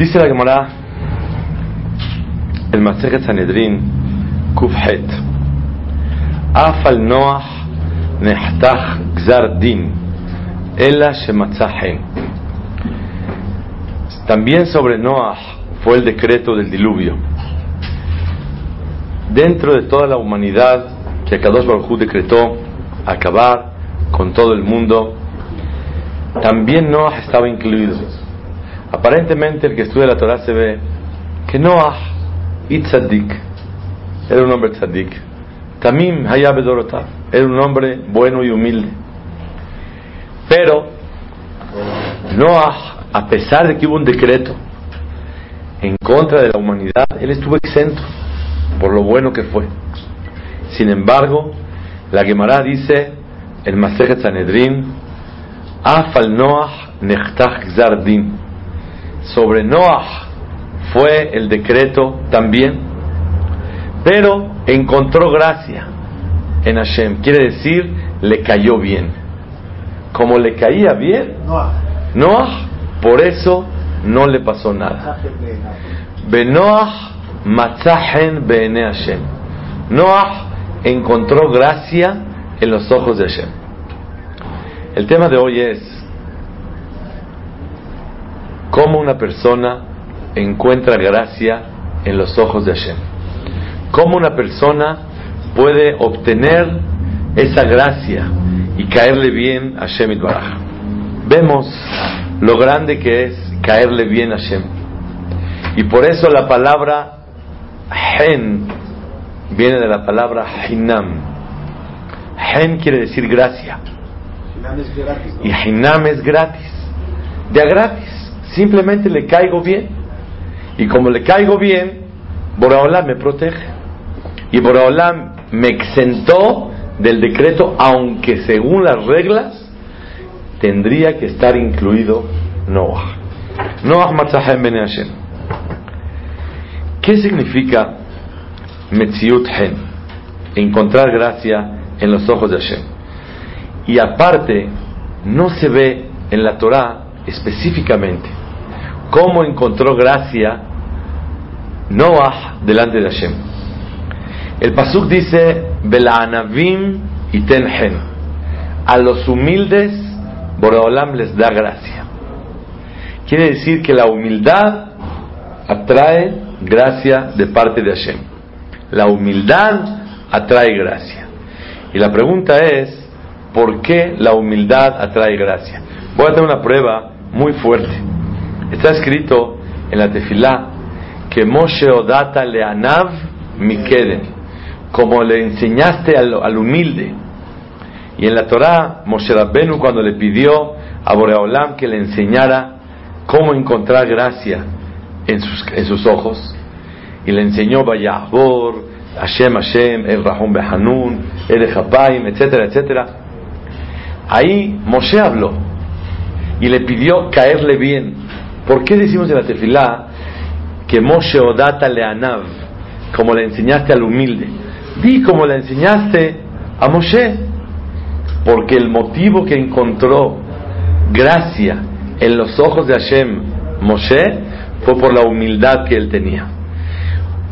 Dice la Gemara, el Masechet Sanedrin, Kufhet, Afal Noach Nehtach Gzar Din, Ela Shematzahen. También sobre Noah fue el decreto del diluvio. Dentro de toda la humanidad que Kadosh Baruj decretó acabar con todo el mundo, también Noah estaba incluido. Aparentemente el que estudia la Torah se ve que Noah y Tzaddik era un hombre tzaddik. Tamim Hayab era un hombre bueno y humilde. Pero Noah, a pesar de que hubo un decreto en contra de la humanidad, él estuvo exento por lo bueno que fue. Sin embargo, la Gemara dice, el Masejet Sanedrin, Afal Noah Nechtach Zardin. Sobre Noah fue el decreto también, pero encontró gracia en Hashem. Quiere decir, le cayó bien. Como le caía bien, Noah, por eso no le pasó nada. Benoah Matzahen Bene Hashem. Noah encontró gracia en los ojos de Hashem. El tema de hoy es cómo una persona encuentra gracia en los ojos de Hashem. Cómo una persona puede obtener esa gracia y caerle bien a Hashem Itbaraj. Vemos lo grande que es caerle bien a Hashem. Y por eso la palabra Hen viene de la palabra Hinam. Hen quiere decir gracia. Y Hinam es gratis. De a gratis. Simplemente le caigo bien. Y como le caigo bien, Boraholam me protege. Y Boraholam me exentó del decreto, aunque según las reglas tendría que estar incluido Noah. Noah Matzahem Ben Hashem. ¿Qué significa Metziut Hen? Encontrar gracia en los ojos de Hashem. Y aparte, no se ve en la Torah específicamente cómo encontró gracia Noah delante de Hashem. El Pasuk dice, Bela'anavim y Tenhen. A los humildes, Boreolam les da gracia. Quiere decir que la humildad atrae gracia de parte de Hashem. La humildad atrae gracia. Y la pregunta es, ¿por qué la humildad atrae gracia? Voy a hacer una prueba muy fuerte. Está escrito en la tefilá que Moshe Odata Leanav Mikeden, como le enseñaste al, humilde. Y en la Torah, Moshe Rabbenu cuando le pidió a Boreolam que le enseñara cómo encontrar gracia en sus, ojos, y le enseñó Vayahbor, Hashem Hashem, El Rahum Behanun, El Echapaim, etcétera, etcétera. Ahí Moshe habló y le pidió caerle bien. ¿Por qué decimos en la tefilá que Moshe Odata Leanav, como le enseñaste al humilde? Di como le enseñaste a Moshe, porque el motivo que encontró gracia en los ojos de Hashem Moshe fue por la humildad que él tenía.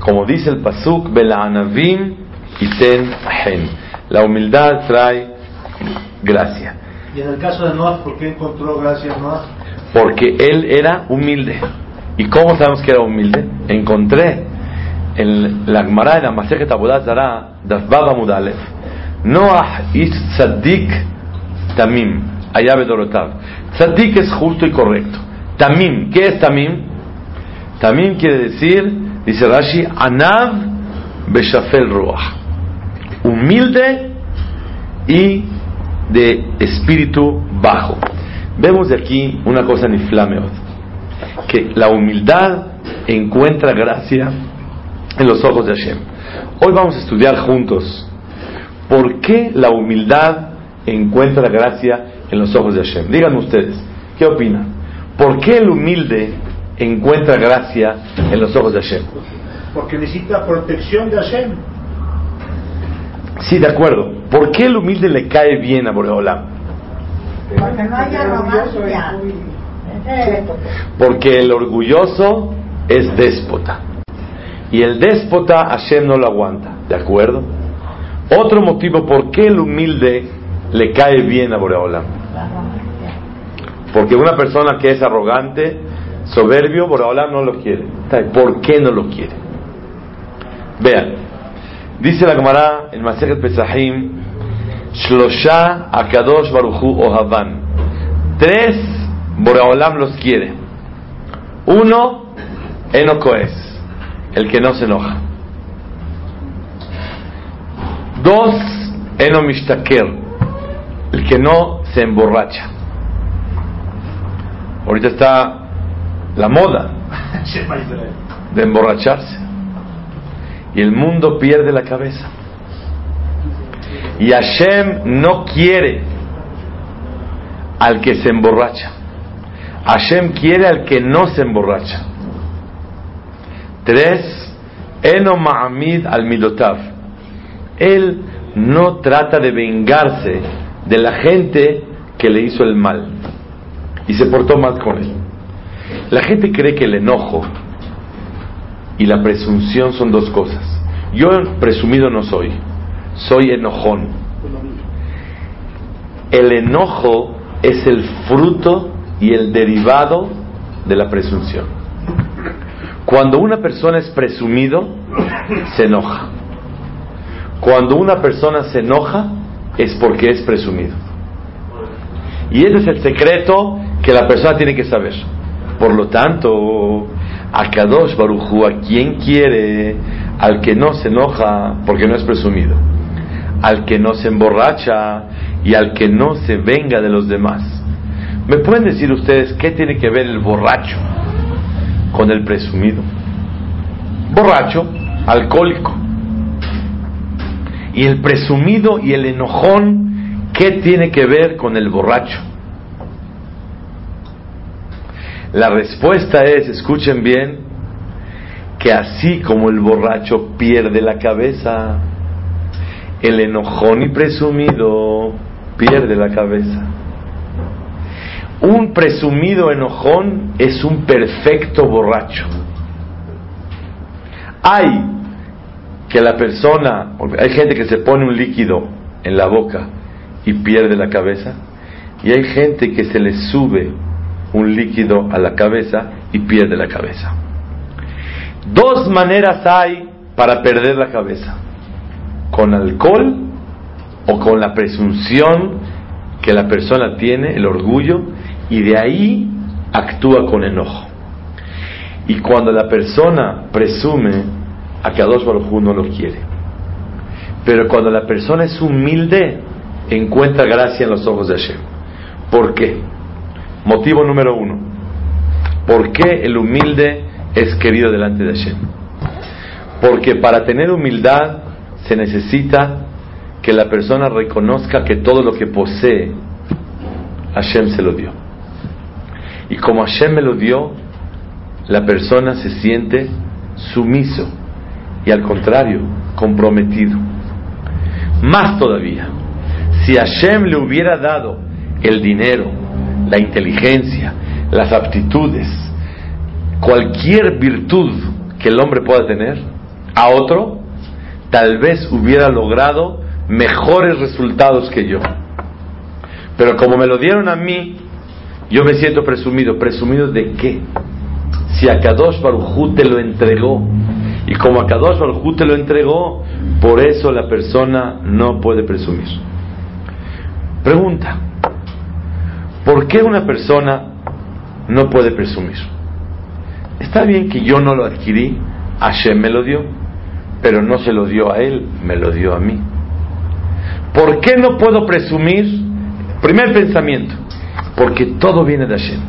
Como dice el Pasuk, Bela'anavim y Ten Ahen. La humildad trae gracia. Y en el caso de Noah, ¿por qué encontró gracia Noah? Porque él era humilde. ¿Y cómo sabemos que era humilde? Encontré en la Gemara de la Masejet Abodat Zara, Dafbaba Mudalef, Noah is Tzaddik Tamim, Ayabe Dorotav. Tzaddik es justo y correcto. Tamim, ¿qué es Tamim? Tamim quiere decir, dice Rashi, Anav Beshafel Ruach. Humilde y de espíritu bajo. Vemos de aquí una cosa en Iflameot, que la humildad encuentra gracia en los ojos de Hashem. Hoy vamos a estudiar juntos por qué la humildad encuentra gracia en los ojos de Hashem. Díganme ustedes, ¿qué opinan? ¿Por qué el humilde encuentra gracia en los ojos de Hashem? Porque necesita protección de Hashem. Sí, de acuerdo. ¿Por qué el humilde le cae bien a Boreolam? Porque no haya romancia. Porque el orgulloso es déspota. Y el déspota Hashem no lo aguanta. ¿De acuerdo? Otro motivo por qué el humilde le cae bien a Boreolam. Porque una persona que es arrogante, soberbio, Boreolam no lo quiere. ¿Por qué no lo quiere? Vean, dice la Gemara en Masechet Pesahim, Shlosha Akadosh Baruchu Ohavan. Tres, Boreolam los quiere. Uno, Enocoes el que no se enoja. Dos, enomishtaker, el que no se emborracha. Ahorita está la moda de emborracharse. Y el mundo pierde la cabeza. Y Hashem no quiere al que se emborracha. Hashem quiere al que no se emborracha. Tres, Eno Ma'amid al Midotav. Él no trata de vengarse de la gente que le hizo el mal y se portó mal con él. La gente cree que el enojo y la presunción son dos cosas. Yo presumido no soy, soy enojón. El enojo es el fruto y el derivado de la presunción. Cuando una persona es presumido, se enoja. Cuando una persona se enoja, es porque es presumido. Y ese es el secreto que la persona tiene que saber. Por lo tanto, a Kadosh Baruchu, a quien quiere, al que no se enoja porque no es presumido, al que no se emborracha y al que no se venga de los demás. ¿Me pueden decir ustedes qué tiene que ver el borracho con el presumido. Borracho, alcohólico. Y el presumido y el enojón, ¿qué tiene que ver con el borracho? La respuesta es, escuchen bien, que así como el borracho pierde la cabeza, el enojón y presumido pierde la cabeza. Un presumido enojón es un perfecto borracho. Hay que la persona, hay gente que se pone un líquido en la boca y pierde la cabeza, y hay gente que se le sube un líquido a la cabeza y pierde la cabeza. Dos maneras hay para perder la cabeza, con alcohol o con la presunción que la persona tiene, el orgullo, y de ahí actúa con enojo. Y cuando la persona presume, a que dos Baruj no lo quiere. Pero cuando la persona es humilde, encuentra gracia en los ojos de Hashem. ¿Por qué? Motivo número uno. ¿Por qué el humilde es querido delante de Hashem? Porque para tener humildad se necesita que la persona reconozca que todo lo que posee, Hashem se lo dio. Y como Hashem me lo dio, la persona se siente sumiso y al contrario, comprometido. Más todavía, si Hashem le hubiera dado el dinero, la inteligencia, las aptitudes, cualquier virtud que el hombre pueda tener, a otro, tal vez hubiera logrado mejores resultados que yo. Pero como me lo dieron a mí, yo me siento presumido. ¿Presumido de qué? Si a Kadosh Barujú te lo entregó. Y como a Kadosh Barujú te lo entregó, por eso la persona no puede presumir. Pregunta. ¿Por qué una persona no puede presumir? Está bien que yo no lo adquirí, Hashem me lo dio, pero no se lo dio a él, me lo dio a mí. ¿Por qué no puedo presumir? Primer pensamiento porque todo viene de Hashem.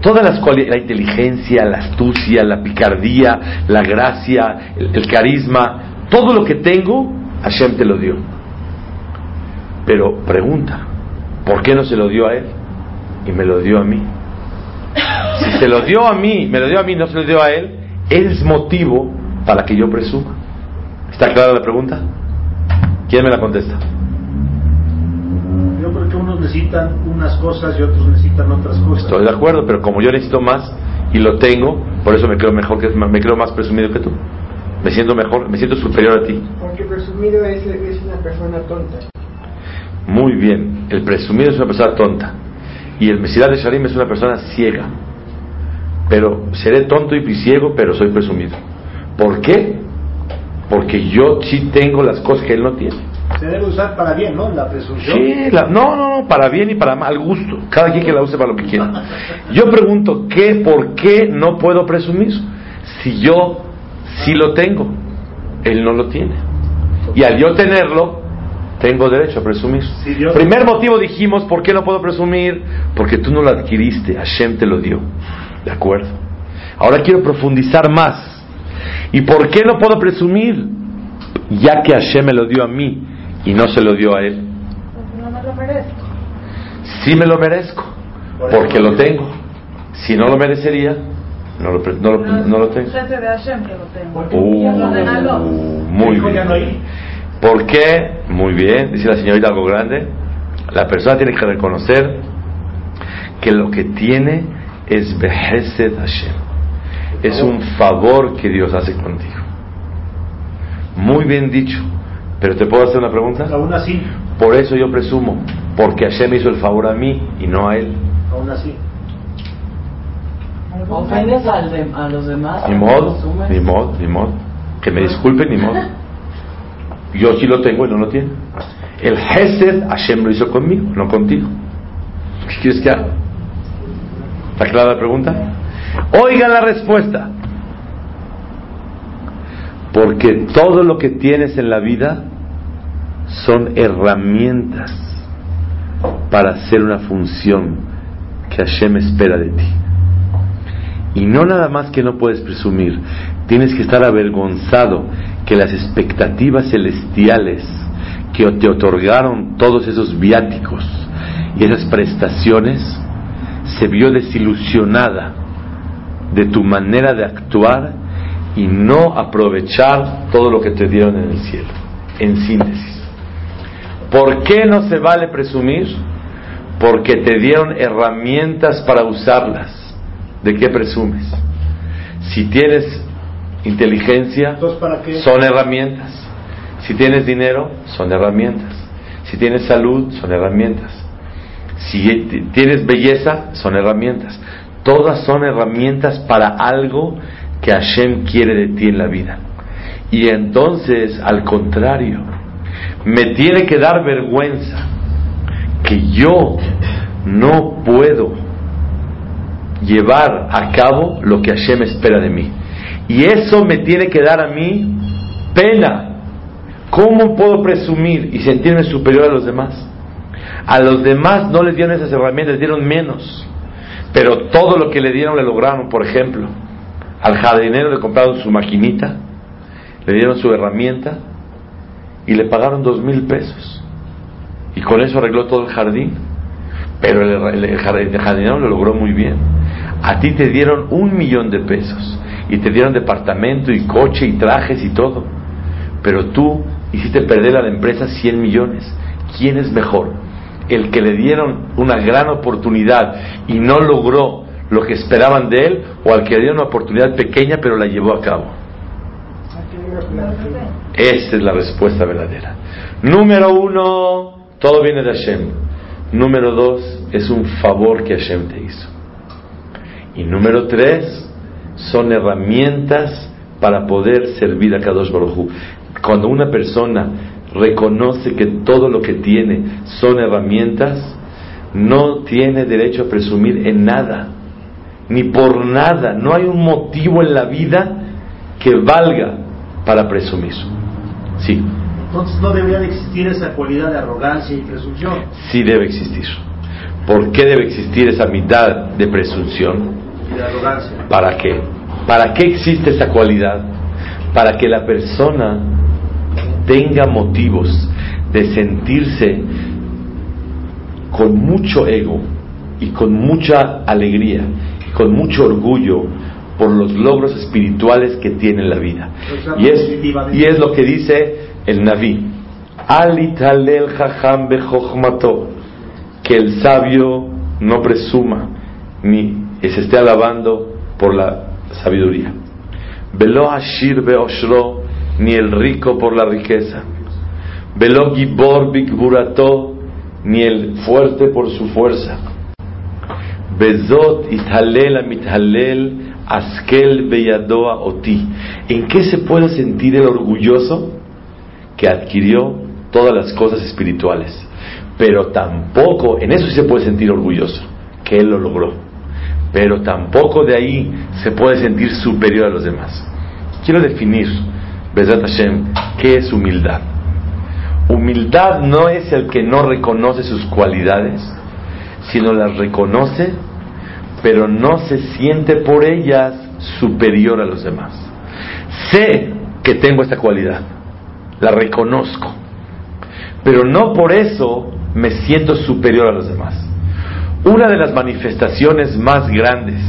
Todas las cualidades, la inteligencia, la astucia, la picardía, la gracia, el, carisma, todo lo que tengo, Hashem te lo dio. Pero pregunta, ¿por qué no se lo dio a él? Y me lo dio a mí. Si se lo dio a mí, me lo dio a mí, no se lo dio a él, es motivo para que yo presuma. ¿Está clara la pregunta? ¿Quién me la contesta? Yo creo que unos necesitan unas cosas y otros necesitan otras cosas. Estoy de acuerdo, pero como yo necesito más y lo tengo, por eso me creo mejor que me creo más presumido que tú. Me siento mejor, me siento superior a ti. Porque presumido es, es una persona tonta. Muy bien, el presumido es una persona tonta y el Mesirat de Sharim es una persona ciega. Pero seré tonto y ciego, pero soy presumido. ¿Por qué? Porque yo sí tengo las cosas que él no tiene. Se debe usar para bien, ¿no? La presunción. Sí, la- no, no, no, para bien y para mal gusto. Cada quien que la use para lo que quiera. Yo pregunto, ¿qué, por qué no puedo presumir? Si yo sí lo tengo, él no lo tiene. Y al yo tenerlo, tengo derecho a presumir. Primer motivo dijimos, ¿por qué no puedo presumir? Porque tú no lo adquiriste, Hashem te lo dio. ¿De acuerdo? Ahora quiero profundizar más. ¿Y por qué no puedo presumir? Ya que Hashem me lo dio a mí y no se lo dio a él. No me lo merezco. Sí me lo merezco, porque lo tengo. Si no lo merecería, no lo, no lo, no lo tengo. Jefe de Hashem que lo tengo. Porque Uh, Ya lo regaló. muy bien. hay. ¿Por qué? Muy bien, dice la señorita algo grande. La persona tiene que reconocer que lo que tiene es Behesed Hashem. Es un favor que Dios hace contigo. Muy bien dicho. Pero te puedo hacer una pregunta. Aún así, Por eso yo presumo, porque Hashem hizo el favor a mí y no a él. aún así. ¿Ofendes al de- a los demás? Ni modo, ni modo, ni modo. Que me disculpen, ni modo. Yo sí lo tengo y no lo tiene. El Hesed Hashem lo hizo conmigo, no contigo. ¿Qué quieres que haga? ¿Está clara la pregunta? Oigan la respuesta. Porque todo lo que tienes en la vida son herramientas para hacer una función que Hashem espera de ti. Y no nada más que no puedes presumir, tienes que estar avergonzado que las expectativas celestiales que te otorgaron todos esos viáticos y esas prestaciones se vio desilusionada de tu manera de actuar y no aprovechar todo lo que te dieron en el cielo. En síntesis, ¿por qué no se vale presumir? Porque te dieron herramientas para usarlas. ¿De qué presumes? Si tienes inteligencia, son herramientas. Si tienes dinero, son herramientas. Si tienes salud, son herramientas. Si tienes belleza, son herramientas. Todas son herramientas para algo que Hashem quiere de ti en la vida. Y entonces, al contrario, me tiene que dar vergüenza que yo no puedo llevar a cabo lo que Hashem espera de mí. Y eso me tiene que dar a mí pena. ¿Cómo puedo presumir y sentirme superior a los demás? A los demás no les dieron esas herramientas, les dieron menos. Pero todo lo que le dieron le lograron. Por ejemplo, al jardinero le compraron su maquinita, le dieron su herramienta y le pagaron dos mil pesos. Y con eso arregló todo el jardín. Pero el, el- el jard- el jardinero lo logró muy bien. A ti te dieron un millón de pesos y te dieron departamento y coche y trajes y todo. Pero tú hiciste perder a la empresa 100 millones. ¿Quién es mejor? ¿El que le dieron una gran oportunidad y no logró lo que esperaban de él o al que le dieron una oportunidad pequeña pero la llevó a cabo? Esa es la respuesta verdadera. Número uno, todo viene de Hashem. Número dos, es un favor que Hashem te hizo. Y número tres, son herramientas para poder servir a Kadosh Baruj Hu. Cuando una persona reconoce que todo lo que tiene son herramientas, no tiene derecho a presumir en nada, ni por nada. No hay un motivo en la vida que valga para presumir. Sí, Entonces no debería de existir esa cualidad de arrogancia y presunción. sí debe existir. ¿Por qué debe existir esa mitad de presunción? Y de arrogancia. ¿Para qué? ¿Para qué existe esa cualidad? Para que la persona tenga motivos de sentirse con mucho ego y con mucha alegría y con mucho orgullo por los logros espirituales que tiene en la vida. Y es, y es lo que dice el Naví. Alitalel jajam que el sabio no presuma ni se esté alabando por la sabiduría. Velo Ashir Beoshro, ni el rico por la riqueza. Velo Gibor Bikburato, ni el fuerte por su fuerza. Bezot Ithalel Mithalel Askel Beyadoa Oti. ¿En qué se puede sentir el orgulloso? Que adquirió todas las cosas espirituales. Pero tampoco, en eso sí se puede sentir orgulloso, que él lo logró. Pero tampoco de ahí se puede sentir superior a los demás. Quiero definir, Bezat qué es humildad. Humildad no es el que no reconoce sus cualidades, sino las reconoce, pero no se siente por ellas superior a los demás. Sé que tengo esta cualidad, la reconozco, pero no por eso me siento superior a los demás. Una de las manifestaciones más grandes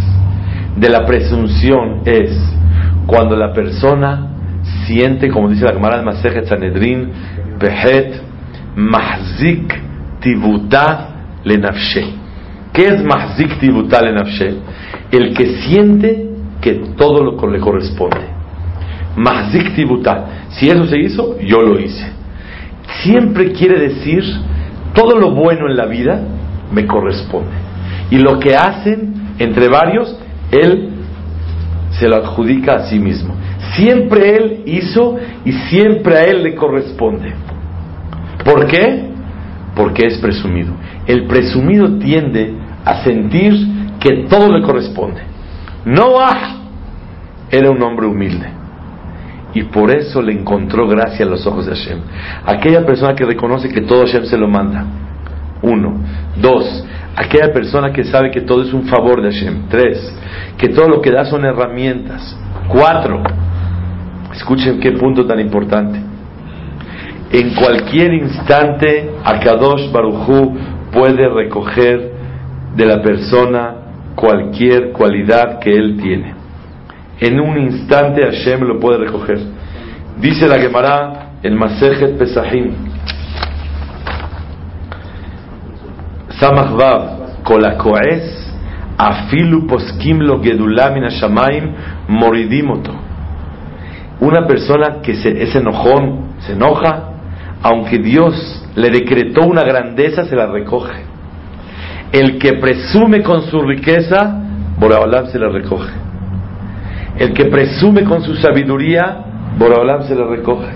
de la presunción es cuando la persona siente, como dice la Gemara de Masejet Sanedrin, Behet Mahzik Tibuta Lenafshe. ¿Qué es Mahzik Tibuta Lenafshe? El que siente que todo lo que le corresponde. Mahzik Tibuta. Si eso se hizo, yo lo hice. Siempre quiere decir todo lo bueno en la vida me corresponde. Y lo que hacen entre varios, él se lo adjudica a sí mismo. Siempre él hizo y siempre a él le corresponde. ¿Por qué? Porque es presumido. El presumido tiende a sentir que todo le corresponde. Noah era un hombre humilde. Y por eso le encontró gracia a los ojos de Hashem. Aquella persona que reconoce que todo Hashem se lo manda. Uno. Dos. Aquella persona que sabe que todo es un favor de Hashem. Tres. Que todo lo que da son herramientas. Cuatro. Escuchen qué punto tan importante. En cualquier instante, Akadosh Baruchu puede recoger de la persona cualquier cualidad que él tiene. En un instante Hashem lo puede recoger. Dice la Gemara en Masejet Pesahim, Samach Kolakoes, Afilu Poskim lo Gedulam Shamaim, Moridimoto. Una persona que se, es enojón, se enoja, aunque Dios le decretó una grandeza, se la recoge. El que presume con su riqueza, Boraholam se la recoge. El que presume con su sabiduría, Boraholam se la recoge.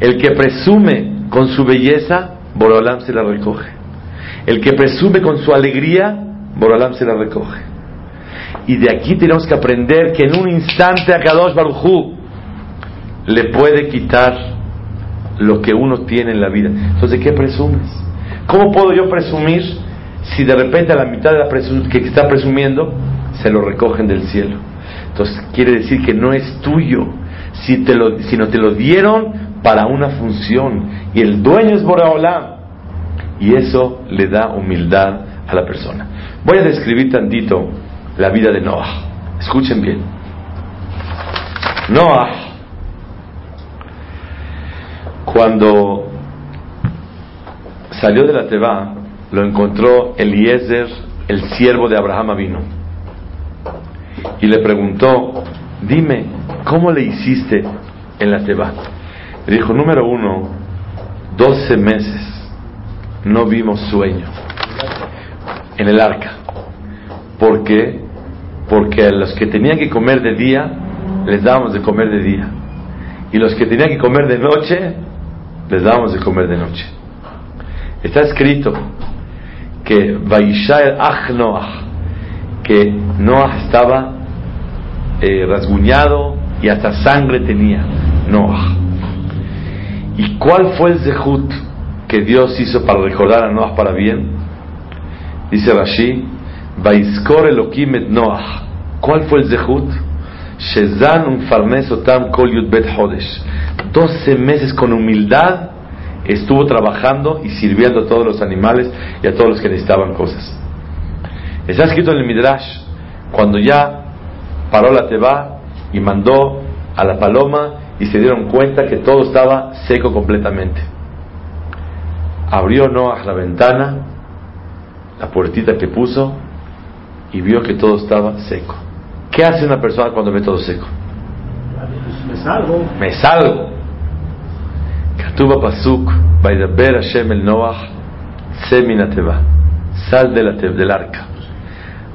El que presume con su belleza, Boraholam se la recoge. El que presume con su alegría, Boraholam se la recoge. Y de aquí tenemos que aprender que en un instante a Kadosh Barujú le puede quitar lo que uno tiene en la vida. Entonces, ¿de qué presumes? ¿Cómo puedo yo presumir si de repente a la mitad de la que está presumiendo se lo recogen del cielo? Entonces, quiere decir que no es tuyo, si te sino te lo dieron para una función. Y el dueño es Boraholam. Y eso le da humildad a la persona. Voy a describir tantito la vida de Noah. Escuchen bien. Noah, cuando salió de la Teba, lo encontró Eliezer, el siervo de Abraham vino. Y le preguntó, dime, ¿cómo le hiciste en la Teba? Le dijo, número uno, 12 meses no vimos sueño en el arca. ¿Por qué? Porque a los que tenían que comer de día, les dábamos de comer de día. Y los que tenían que comer de noche, les dábamos de comer de noche. Está escrito que Vaishael Ach Noah, que Noah estaba eh, rasguñado y hasta sangre tenía Noah. ¿Y cuál fue el zehut que Dios hizo para recordar a Noah para bien? Dice Rashi, Vaiskor Elohim et Noah. ¿Cuál fue el zehut? Shezan un farnes otam kol yud bet hodesh. 12 meses con humildad estuvo trabajando y sirviendo a todos los animales y a todos los que necesitaban cosas. Está escrito en el Midrash, cuando ya paró la teba y mandó a la paloma y se dieron cuenta que todo estaba seco completamente. Abrió Noah la ventana la puertita que puso y vio que todo estaba seco. ¿Qué hace una persona cuando ve todo seco? Me salgo. Me salgo. Katuba Pasuk, Vaidaber Hashem el Noach, Seminateva, sal de la del arca.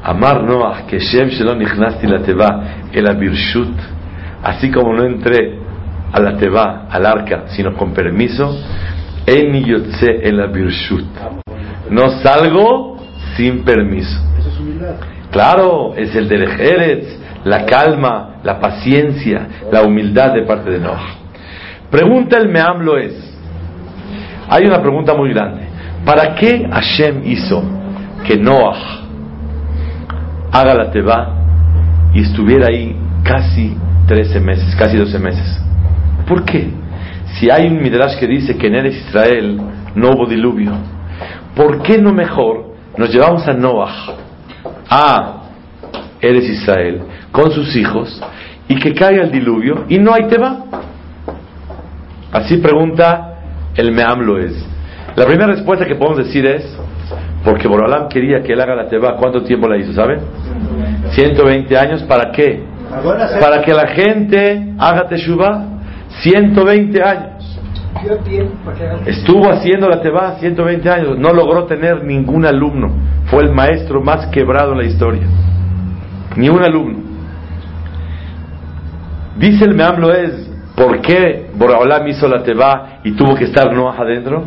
Amar Noach, que Shem Shelon Nichnasti la Teva, el Abirshut, así como no entré a la Teva, al arca, sino con permiso, Eni Yotze el Abirshut. No salgo sin permiso. Claro, es el del Eretz, la calma, la paciencia, la humildad de parte de Noah. Pregunta el Meamlo es, hay una pregunta muy grande. ¿Para qué Hashem hizo que Noah haga la Teba y estuviera ahí casi 13 meses, casi 12 meses? ¿Por qué? Si hay un Midrash que dice que en Eres Israel no hubo diluvio, ¿por qué no mejor nos llevamos a Noah a Eres Israel con sus hijos y que caiga el diluvio y no hay Teba? Así pregunta el Meamlo es. La primera respuesta que podemos decir es porque Borolam quería que él haga la Teba. ¿Cuánto tiempo la hizo? ¿Saben? 120 años. ¿Para qué? Para que la gente haga Teshuvah. 120 años. Estuvo haciendo la Teba 120 años. No logró tener ningún alumno. Fue el maestro más quebrado en la historia. Ni un alumno. Dice el Meamlo es, ¿por qué Boraholam hizo la Teba y tuvo que estar Noah adentro?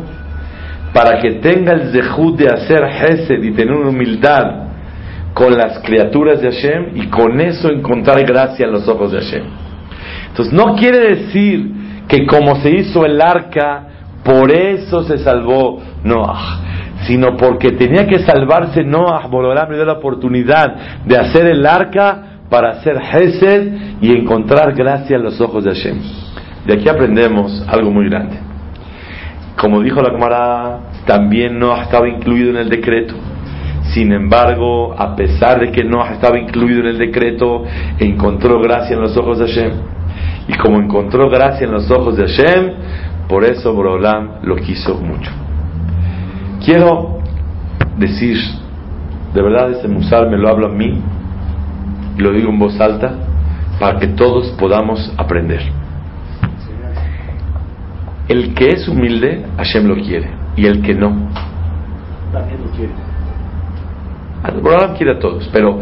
Para que tenga el zehut de hacer Hesed y tener una humildad con las criaturas de Hashem y con eso encontrar gracia en los ojos de Hashem. Entonces no quiere decir que como se hizo el arca, por eso se salvó Noah, sino porque tenía que salvarse Noah, Boraholam le dio la oportunidad de hacer el arca para hacer Hesed y encontrar gracia en los ojos de Hashem. De aquí aprendemos algo muy grande. Como dijo la Gemara, también Noah estaba incluido en el decreto. Sin embargo, a pesar de que Noah estaba incluido en el decreto, encontró gracia en los ojos de Hashem. Y como encontró gracia en los ojos de Hashem, por eso Borolam lo quiso mucho. Quiero decir, de verdad este musar me lo hablo a mí, y lo digo en voz alta, para que todos podamos aprender. El que es humilde, Hashem lo quiere, y el que no, También lo quiere. Borolam quiere a todos, pero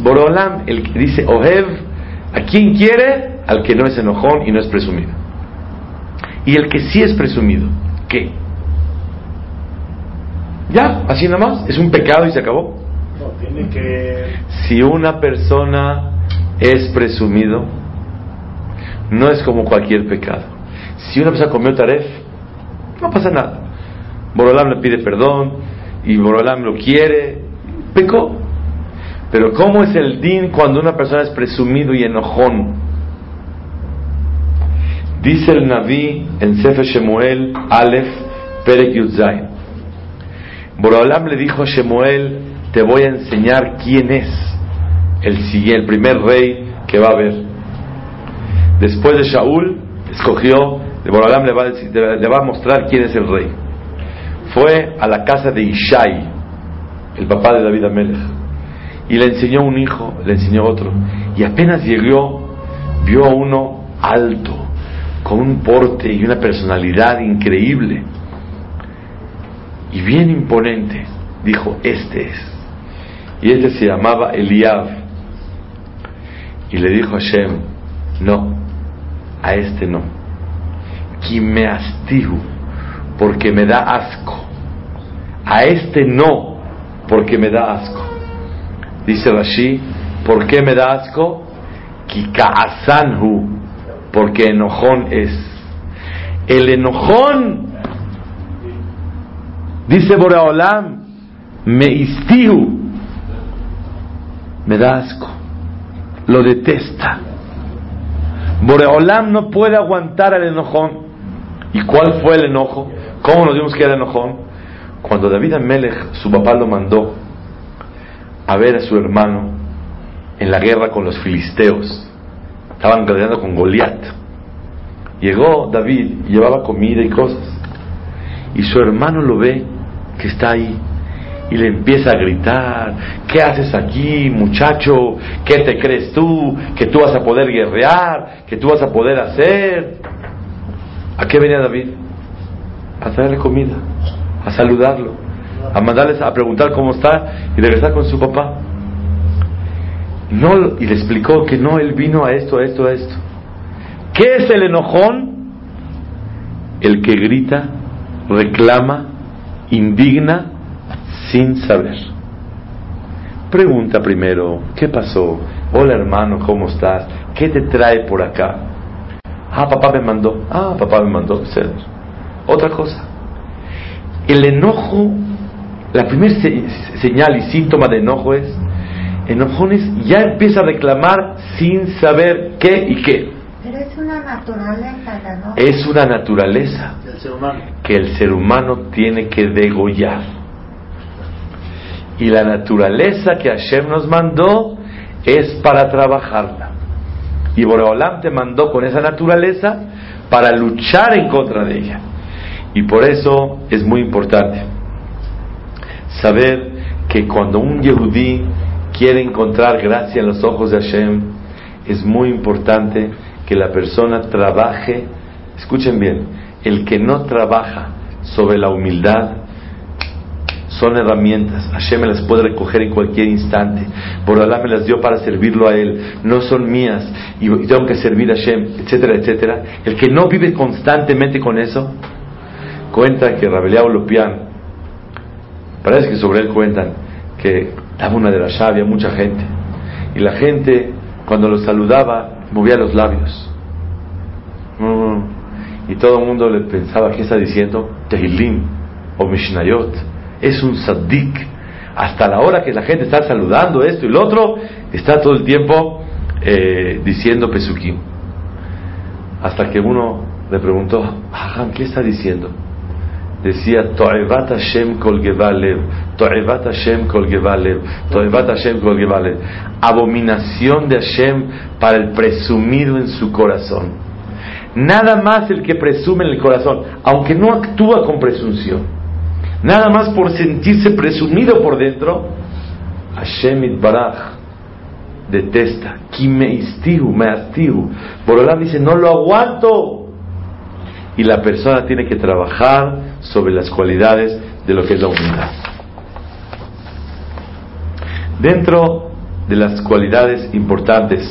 Borolam, el que dice Ohev, ¿a quién quiere? Al que no es enojón y no es presumido. Y el que sí es presumido, ¿qué? Ya, así nada más, es un pecado y se acabó. No, tiene que. Si una persona es presumido, no es como cualquier pecado. Si una persona comió taref, no pasa nada. Borolam le pide perdón y Borolam lo quiere, pecó. Pero ¿cómo es el din cuando una persona es presumido y enojón? Dice el Naví en Sefer Shemuel, Aleph, Perek Yudzain. Borolam le dijo a Shemuel, te voy a enseñar quién es el, el primer rey que va a haber. Después de Shaul, escogió, Borolam le va, le va a mostrar quién es el rey. Fue a la casa de Ishai, el papá de David Amelech, y le enseñó un hijo, le enseñó otro, y apenas llegó, vio a uno alto, con un porte y una personalidad increíble, y bien imponente, dijo, este es. Y este se llamaba Eliab. Y le dijo a Hashem, no, a este no. Kimeastihu, porque me da asco. A este no, porque me da asco. Dice Rashi, ¿por qué me da asco? Kikaasanhu, porque enojón es. El enojón, dice Boraolam, me istihu, me da asco, lo detesta. Boreolam no puede aguantar al enojón. ¿Y cuál fue el enojo? ¿Cómo nos dimos que era enojón? Cuando David Amelech, su papá lo mandó a ver a su hermano en la guerra con los filisteos. Estaban guerreando con Goliat. Llegó David llevaba comida y cosas. Y su hermano lo ve que está ahí y le empieza a gritar, ¿qué haces aquí, muchacho? ¿Qué te crees tú? ¿Que tú vas a poder guerrear? ¿Que tú vas a poder hacer? ¿A qué venía David? A traerle comida, a saludarlo, a mandarles a preguntar cómo está y regresar con su papá. No, y le explicó que no, él vino a esto, a esto, a esto. ¿Qué es el enojón? El que grita, reclama, indigna sin saber. Pregunta primero, ¿qué pasó? Hola hermano, ¿cómo estás? ¿Qué te trae por acá? Ah, papá me mandó. Ah, papá me mandó. Otra cosa. El enojo, la primera señal y síntoma de enojo es, enojones ya empieza a reclamar sin saber qué y qué. Pero es una naturaleza, ¿no? Es una naturaleza que el ser humano tiene que degollar. Y la naturaleza que Hashem nos mandó es para trabajarla. Y Boreolam te mandó con esa naturaleza para luchar en contra de ella. Y por eso es muy importante saber que cuando un Yehudí quiere encontrar gracia en los ojos de Hashem, es muy importante que la persona trabaje, escuchen bien, el que no trabaja sobre la humildad, son herramientas. Hashem me las puede recoger en cualquier instante. Por Allah me las dio para servirlo a Él. No son mías y tengo que servir a Hashem, etcétera, etcétera. El que no vive constantemente con eso, cuenta que Rabeliao Lopian, parece que sobre él cuentan que daba una de la había mucha gente. Y la gente, cuando lo saludaba, movía los labios. Y todo el mundo le pensaba, ¿qué está diciendo? Tehilim o Mishnayot es un saddik. Hasta la hora que la gente está saludando esto y lo otro, está todo el tiempo eh, diciendo pesukim. Hasta que uno le preguntó, ¿qué está diciendo? Decía, To'evat Hashem kol gevalev, To'evat Hashem kol gevalev, To'evat Hashem kol gevalev. Abominación de Hashem para el presumido en su corazón. Nada más el que presume en el corazón, aunque no actúa con presunción nada más por sentirse presumido por dentro, Hashem Baraj detesta, Kimeistihu, Meastihu. Borolam dice, no lo aguanto. Y la persona tiene que trabajar sobre las cualidades de lo que es la humildad. Dentro de las cualidades importantes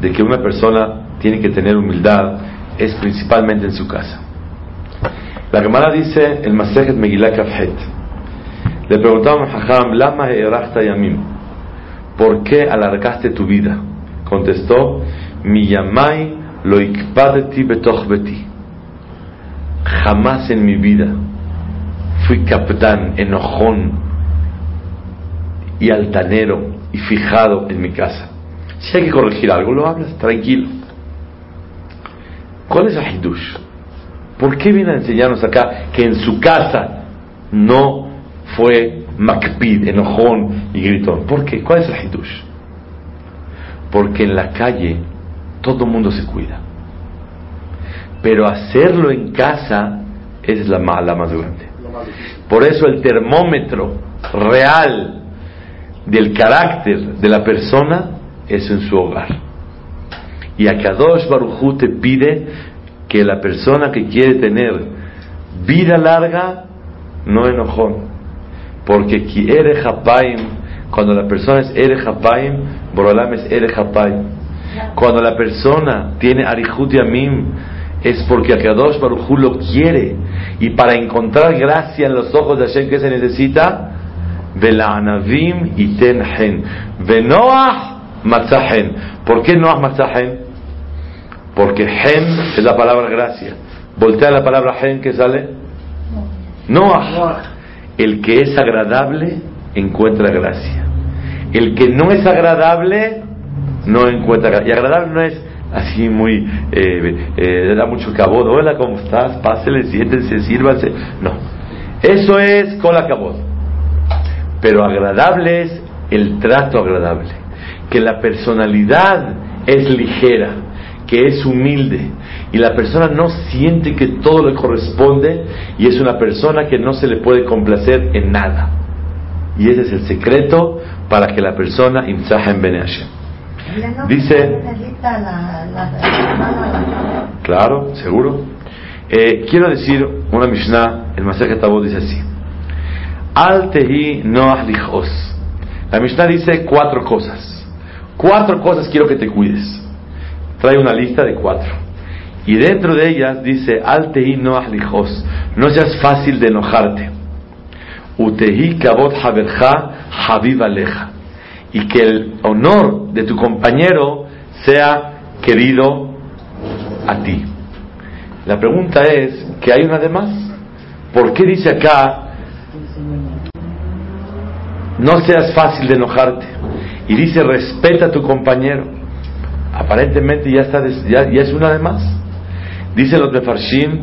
de que una persona tiene que tener humildad es principalmente en su casa. La Gemara dice el Masejet Megillah Kafhet. Le preguntaban a Hajam, Lama yamim. ¿Por qué alargaste tu vida? Contestó, Mi yamai lo ikpadeti betoch beti. Jamás en mi vida fui capitán, enojón y altanero y fijado en mi casa. Si hay que corregir algo, lo hablas, tranquilo. ¿Cuál es el hidush? ¿Por qué viene a enseñarnos acá que en su casa no fue Macpid, enojón y gritón? ¿Por qué? ¿Cuál es el hitush? Porque en la calle todo el mundo se cuida. Pero hacerlo en casa es la mala más grande. Por eso el termómetro real del carácter de la persona es en su hogar. Y a Kadosh Baruchu te pide que la persona que quiere tener vida larga no enojón. Porque ere cuando la persona es ere hapaim, Borolam es ere Cuando la persona tiene arihut yamim, es porque Akadosh Baruj lo quiere. Y para encontrar gracia en los ojos de Hashem, que se necesita? Vela'anavim y tenhen. Venoah matzahen. ¿Por qué Noah matzahen? Porque hen es la palabra gracia. Voltea la palabra hen que sale. Noah. El que es agradable encuentra gracia. El que no es agradable no encuentra gracia. Y agradable no es así muy, eh, eh, da mucho cabot. Hola, ¿cómo estás? Pásele, siéntense, sírvanse. No. Eso es con la. Pero agradable es el trato agradable. Que la personalidad es ligera que es humilde y la persona no siente que todo le corresponde y es una persona que no se le puede complacer en nada. Y ese es el secreto para que la persona imzaha en Bene Dice-. Claro, seguro. Eh, quiero decir una Mishnah, el Masaj Tabot dice así: Al tehi lichos. La Mishnah dice cuatro cosas. Cuatro cosas quiero que te cuides. Trae una lista de cuatro. Y dentro de ellas dice: Al tehi noach lichos. No seas fácil de enojarte. Utehi kabot haberja habib aleja. Y que el honor de tu compañero sea querido a ti. La pregunta es, ¿que hay una de más? ¿Por qué dice acá, no seas fácil de enojarte? Y dice, respeta a tu compañero. Aparentemente ya, está, ya es una de más. Dice los de Farshim,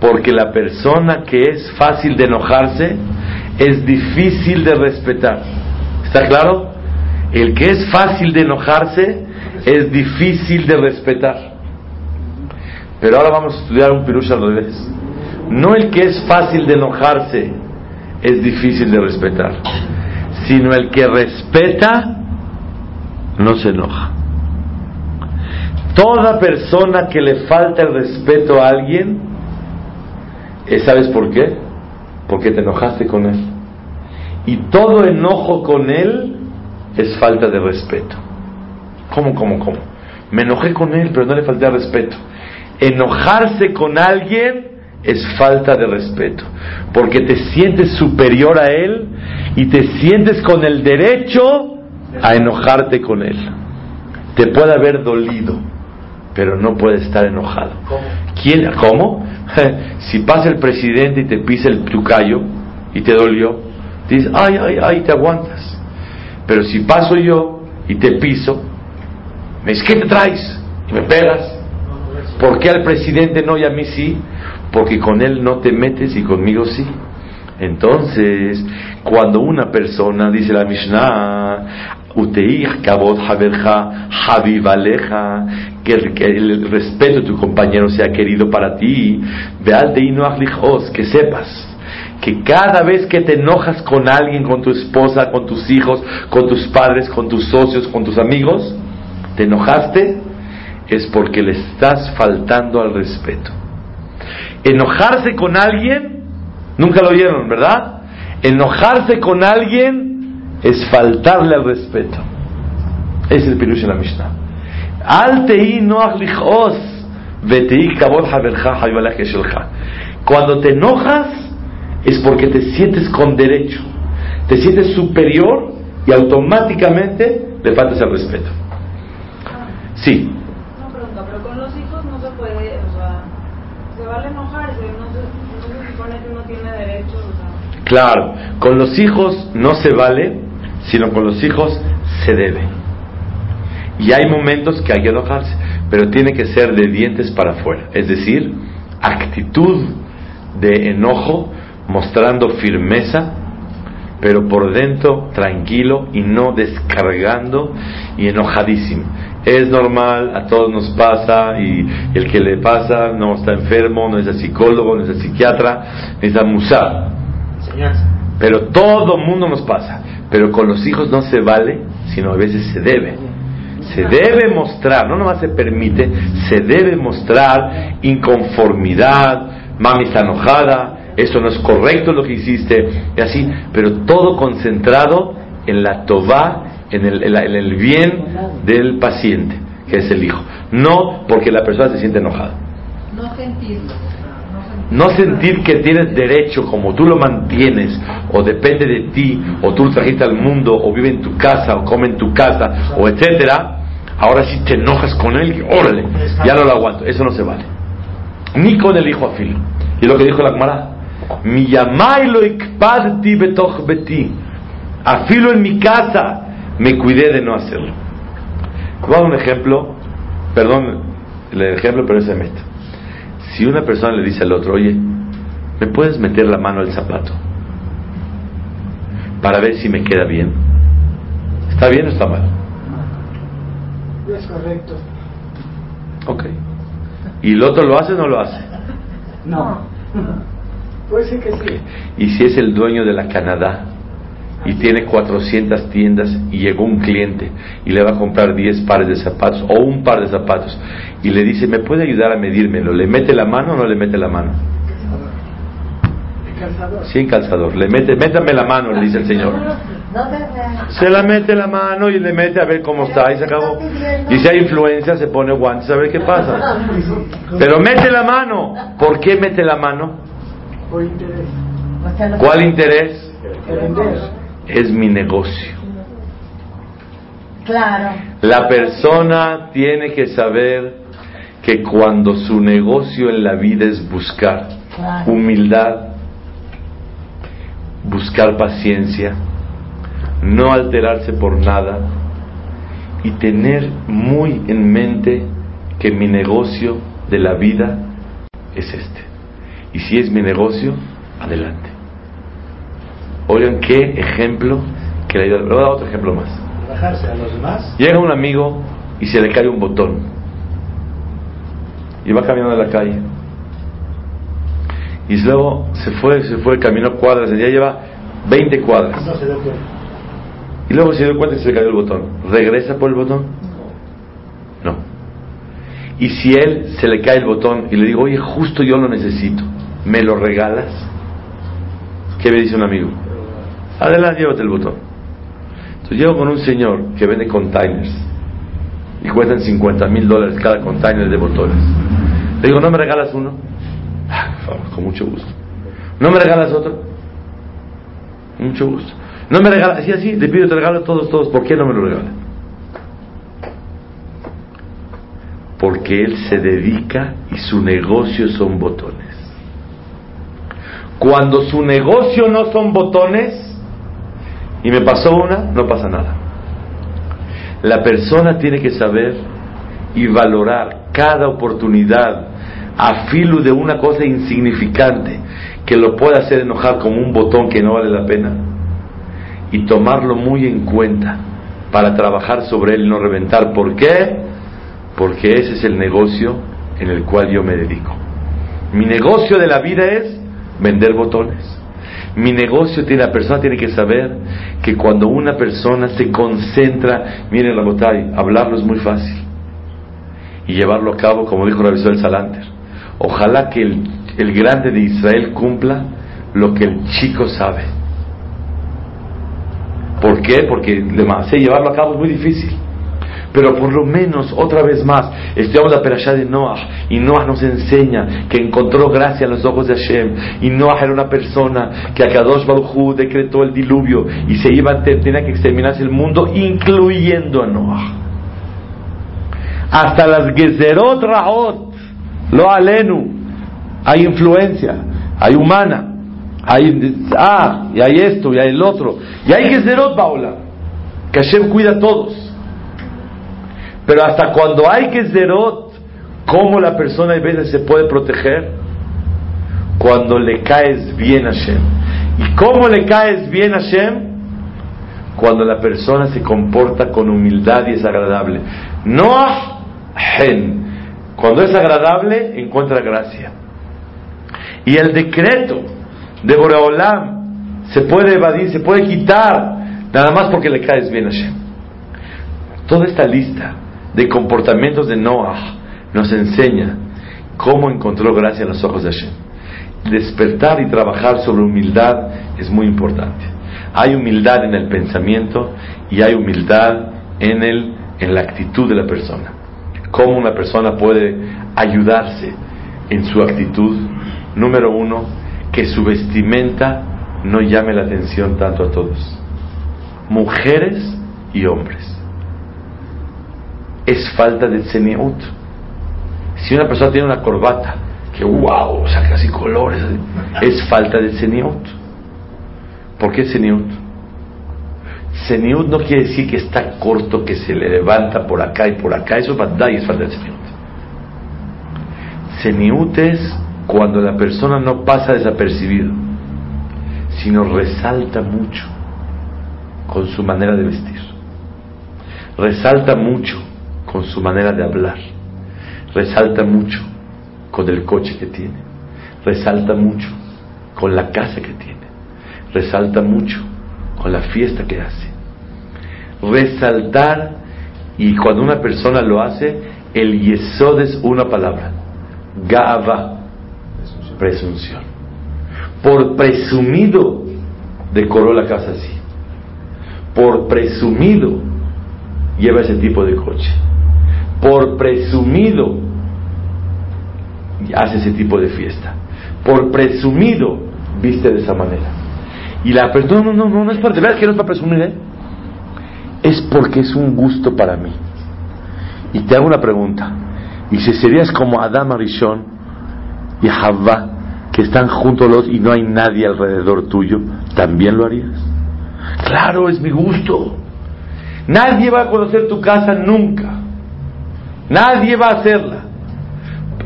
porque la persona que es fácil de enojarse es difícil de respetar. ¿Está claro? El que es fácil de enojarse es difícil de respetar. Pero ahora vamos a estudiar un pirush al revés. No el que es fácil de enojarse es difícil de respetar, sino el que respeta no se enoja. Toda persona que le falta el respeto a alguien, eh, ¿sabes por qué? Porque te enojaste con él. Y todo enojo con él es falta de respeto. ¿Cómo, cómo, cómo? Me enojé con él, pero no le falté al respeto. Enojarse con alguien es falta de respeto, porque te sientes superior a él y te sientes con el derecho a enojarte con él. Te puede haber dolido, pero no puede estar enojado. ¿Quién? ¿Cómo? si pasa el presidente y te pisa el tucayo y te dolió, dices, ay, ay, ay, te aguantas. Pero si paso yo y te piso, me dices, ¿qué te traes? Y me pegas. ¿Por qué al presidente no y a mí sí? Porque con él no te metes y conmigo sí. Entonces, cuando una persona, dice la Mishnah, que el, que el respeto de tu compañero sea querido para ti, que sepas que cada vez que te enojas con alguien, con tu esposa, con tus hijos, con tus padres, con tus socios, con tus amigos, te enojaste, es porque le estás faltando al respeto. Enojarse con alguien, nunca lo oyeron, ¿verdad? Enojarse con alguien es faltarle al respeto. Es el pirush en la Mishnah. Al tehi noach lichos, vetehi kabod haberja hayvalach shelcha. Cuando te enojas es porque te sientes con derecho, te sientes superior y automáticamente le faltas el respeto. Sí, Una pregunta, pero con los hijos no se puede, o sea, se vale enojarse, no se, no se supone que uno tiene derecho, o sea. Claro, con los hijos no se vale, sino con los hijos se debe. Y hay momentos que hay que enojarse, pero tiene que ser de dientes para afuera, es decir, actitud de enojo, mostrando firmeza, pero por dentro tranquilo y no descargando y enojadísimo. Es normal, a todos nos pasa y el que le pasa no está enfermo, no es el psicólogo, no es el psiquiatra, es a musar. Pero todo mundo nos pasa. Pero con los hijos no se vale, sino a veces se debe. Se debe mostrar, no nomás se permite, se debe mostrar inconformidad, mami está enojada, eso no es correcto lo que hiciste, y así, pero todo concentrado en la tová, en el, en la- en el bien del paciente, que es el hijo. No porque la persona se siente enojada. No sentirlo. No sentir que tienes derecho, como tú lo mantienes, o depende de ti, o tú lo trajiste al mundo, o vive en tu casa, o come en tu casa, o etcétera. Ahora sí te enojas con él, órale, ya no lo aguanto. Eso no se vale. Ni con el hijo afil. Y lo que dijo la Gemara, mi yamai lo ikpadti betoch beti. Afilo en mi casa, me cuidé de no hacerlo. Voy a dar un ejemplo, perdón el ejemplo, pero ese mete. Si una persona le dice al otro, oye, ¿me puedes meter la mano al zapato? Para ver si me queda bien. ¿Está bien o está mal? Es correcto. Ok. ¿Y el otro lo hace o no lo hace? No. Puede ser que sí. ¿Y si es el dueño de la Canadá y tiene 400 tiendas y llegó un cliente y le va a comprar 10 pares de zapatos o un par de zapatos y le dice, ¿me puede ayudar a medírmelo? ¿Le mete la mano o no le mete la mano? Calzador. Sí, calzador. Le mete, métame la mano, le dice el Señor. Se la mete la mano y le mete a ver cómo está y se acabó. Y si hay influencia se pone guantes a ver qué pasa. Pero mete la mano. ¿Por qué mete la mano? Por interés. O sea, lo- ¿Cuál interés? Es mi negocio. Claro. La persona tiene que saber que cuando su negocio en la vida es buscar Claro. humildad, buscar paciencia, no alterarse por nada y tener muy en mente que mi negocio de la vida es este. Y si es mi negocio, adelante. Oigan qué ejemplo que le voy a dar otro ejemplo más. A los demás. Llega un amigo y se le cae un botón. Y va caminando en la calle. Y luego se fue, se fue, caminó cuadras, ya lleva 20 cuadras. No se dio cuenta. Y luego se dio cuenta que se le cayó el botón. ¿Regresa por el botón? No. Y si él se le cae el botón y le digo, oye, justo yo lo necesito, ¿me lo regalas? ¿Qué me dice un amigo? Adelante, llévate el botón. Entonces llego con un señor que vende containers y cuestan 50 mil dólares cada container de botones. Le digo, ¿no me regalas uno? Ah, con mucho gusto. ¿No me regalas otro? Mucho gusto. No me regalas, así, así, le pido, te regalo todos, todos. ¿Por qué no me lo regala? Porque él se dedica y su negocio son botones. Cuando su negocio no son botones, y me pasó una, no pasa nada. La persona tiene que saber y valorar cada oportunidad a filo de una cosa insignificante que lo puede hacer enojar como un botón que no vale la pena y tomarlo muy en cuenta para trabajar sobre él y no reventar. ¿Por qué? Porque ese es el negocio en el cual yo me dedico. Mi negocio de la vida es vender botones. Mi negocio tiene, la persona tiene que saber que cuando una persona se concentra, miren la botella, hablarlo es muy fácil y llevarlo a cabo, como dijo Rabbi el Salanter. Ojalá que el, el grande de Israel cumpla lo que el chico sabe. ¿Por qué? Porque demasiado llevarlo a cabo es muy difícil. Pero por lo menos, otra vez más, estudiamos la perashá de Noah y Noah nos enseña que encontró gracia en los ojos de Hashem y Noah era una persona que a Kadosh Baruj decretó el diluvio y se iba tenía que exterminarse el mundo, incluyendo a Noah. Hasta las Gezerot Raot, lo alenu, hay influencia, hay humana, hay ah, y hay esto, y hay el otro, y hay Gezerot Baola, que Hashem cuida a todos. Pero hasta cuando hay Gezerot, ¿cómo la persona a veces se puede proteger? Cuando le caes bien a Hashem. ¿Y cómo le caes bien a Hashem? Cuando la persona se comporta con humildad y es agradable. No hen. Cuando es agradable, encuentra gracia. Y el decreto de Boreolam se puede evadir, se puede quitar, nada más porque le caes bien a Hashem. Toda esta lista de comportamientos de Noah nos enseña cómo encontró gracia en los ojos de Hashem. Despertar y trabajar sobre humildad es muy importante. Hay humildad en el pensamiento y hay humildad en, el, en la actitud de la persona. Cómo una persona puede ayudarse en su actitud. Número uno, que su vestimenta no llame la atención tanto a todos. Mujeres y hombres es falta de tzeniut. Si una persona tiene una corbata que wow, saca así colores, es falta de tzeniut. ¿Por qué? Tzeniut no quiere decir que está corto, que se le levanta por acá y por acá, eso es es falta de. Tzeniut es cuando la persona no pasa desapercibido, sino resalta mucho con su manera de vestir. Resalta mucho con su manera de hablar. Resalta mucho con el coche que tiene. Resalta mucho con la casa que tiene. Resalta mucho con la fiesta que hace. Resaltar, y cuando una persona lo hace, el yesod es una palabra, gava, presunción. Por presumido decoró la casa así. Por presumido lleva ese tipo de coche. Por presumido hace ese tipo de fiesta. Por presumido viste de esa manera. Y la persona, no, no, no, no es para, ¿verdad que no es para presumir, eh? Es porque es un gusto para mí. Y te hago una pregunta. Y si serías como Adam Arishon y Havva, que están juntos los y no hay nadie alrededor tuyo, ¿también lo harías? Claro, es mi gusto. Nadie va a conocer tu casa nunca. Nadie va a hacerla.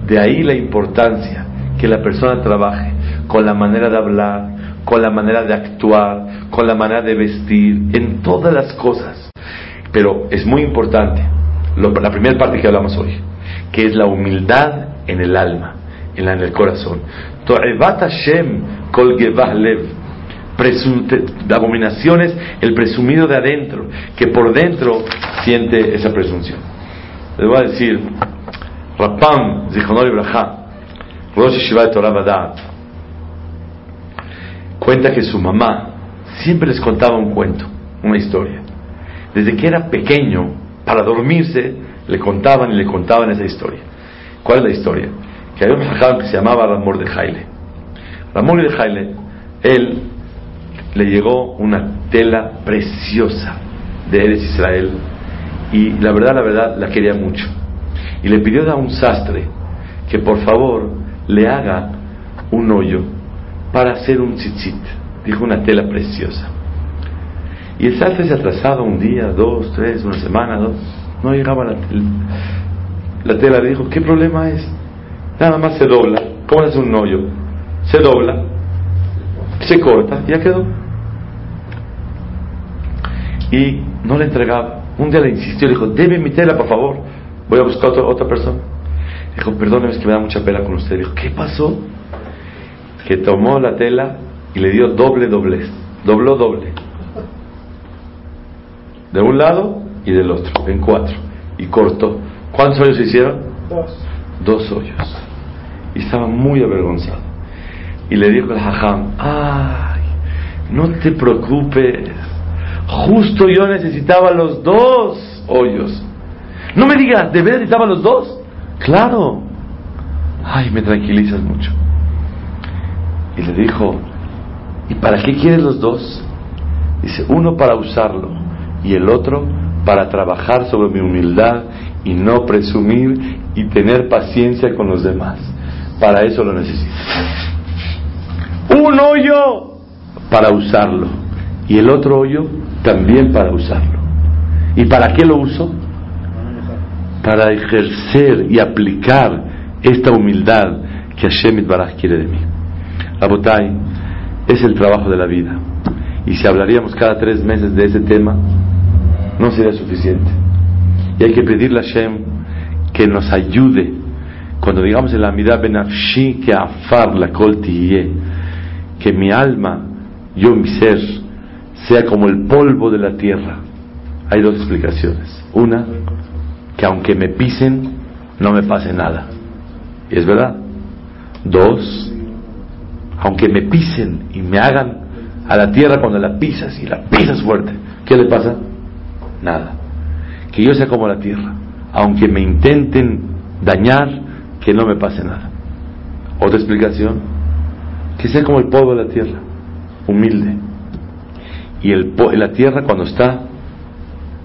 De ahí la importancia que la persona trabaje con la manera de hablar, con la manera de actuar, con la manera de vestir, en todas las cosas. Pero es muy importante, la primera parte que hablamos hoy, que es la humildad en el alma, en, el corazón. Hashem kol lev. De abominaciones, el presumido de adentro, que por dentro siente esa presunción. Les voy a decir, Rapam, Zichonor Ibrahá, Rosh Yeshiva de Torah Badat, cuenta que su mamá siempre les contaba un cuento, una historia. Desde que era pequeño, para dormirse, le contaban y le contaban esa historia. ¿Cuál es la historia? Que había un jajam que se llamaba Ramor de Jaile. Ramor de Jaile, él le llegó una tela preciosa de Eres Israel y la verdad, la verdad, la quería mucho. Y le pidió a un sastre que por favor le haga un hoyo para hacer un tzitzit. Dijo una tela preciosa. Y el sastre se atrasaba un día, dos, tres, una semana, dos. No llegaba la tela. La tela le dijo, ¿qué problema es? Nada más se dobla. ¿Cómo un hoyo? Se dobla, se corta, ya quedó. Y no le entregaba. Un día le insistió, le dijo, debe mi tela, por favor. Voy a buscar otra, otra persona. Dijo, perdóneme, es que me da mucha pena con usted. Dijo, ¿qué pasó? Que tomó la tela y le dio doble doblez. Dobló doble. De un lado y del otro, en cuatro. Y cortó. ¿Cuántos hoyos se hicieron? Dos. Dos hoyos. Y estaba muy avergonzado. Y le dijo al hajam, ay, no te preocupes. Justo yo necesitaba los dos hoyos. No me digas, ¿de verdad necesitaba los dos? Claro. Ay, me tranquilizas mucho. Y le dijo, ¿y para qué quieres los dos? Dice, uno para usarlo y el otro para trabajar sobre mi humildad y no presumir y tener paciencia con los demás. Para eso lo necesito. Un hoyo para usarlo y el otro hoyo también para usarlo. ¿Y para qué lo uso? Para ejercer y aplicar esta humildad que Hashem Baraj quiere de mí. Abotai es el trabajo de la vida. Y si hablaríamos cada tres meses de ese tema, no sería suficiente. Y hay que pedirle a Hashem que nos ayude cuando digamos en la mitad benafshi que afar la kol que mi alma, yo mi ser, sea como el polvo de la tierra. Hay dos explicaciones. Una, que aunque me pisen, no me pase nada. Y es verdad. Dos, aunque me pisen y me hagan a la tierra cuando la pisas y la pisas fuerte, ¿qué le pasa? Nada. Que yo sea como la tierra. Aunque me intenten dañar, que no me pase nada. Otra explicación, que sea como el polvo de la tierra, humilde. Y el, la tierra cuando está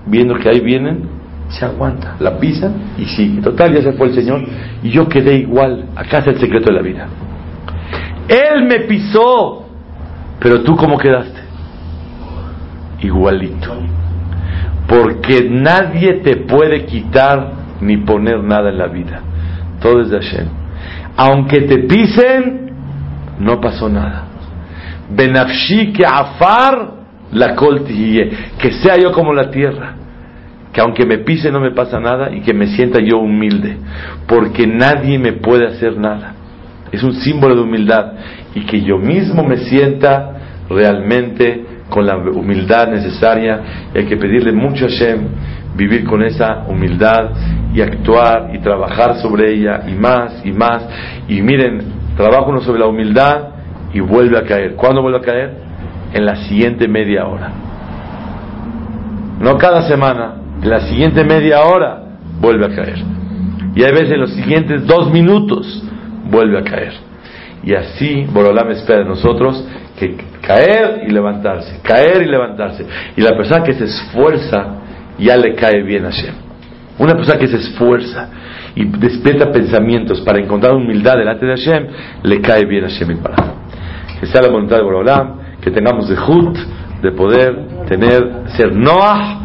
viendo que ahí vienen, se aguanta, la pisa y sigue. Total, ya se fue el Señor y yo quedé igual. Acá es el secreto de la vida. Él me pisó, pero tú cómo quedaste? Igualito. Porque nadie te puede quitar ni poner nada en la vida. Todo es de Hashem. Aunque te pisen, no pasó nada. Benafshi que afar la que sea yo como la tierra, que aunque me pise no me pasa nada y que me sienta yo humilde, porque nadie me puede hacer nada. Es un símbolo de humildad y que yo mismo me sienta realmente con la humildad necesaria y hay que pedirle mucho a Hashem vivir con esa humildad y actuar y trabajar sobre ella y más y más y miren trabaja uno sobre la humildad y vuelve a caer ¿cuándo vuelve a caer? En la siguiente media hora no cada semana en la siguiente media hora vuelve a caer y hay veces en los siguientes dos minutos vuelve a caer y así Borolam espera de nosotros que caer y levantarse, caer y levantarse. Y la persona que se esfuerza ya le cae bien a Hashem. Una persona que se esfuerza y despierta pensamientos para encontrar humildad delante de Hashem, le cae bien a Hashem para Que sea la voluntad de Borolam, que tengamos de Hut, de poder tener, ser Noah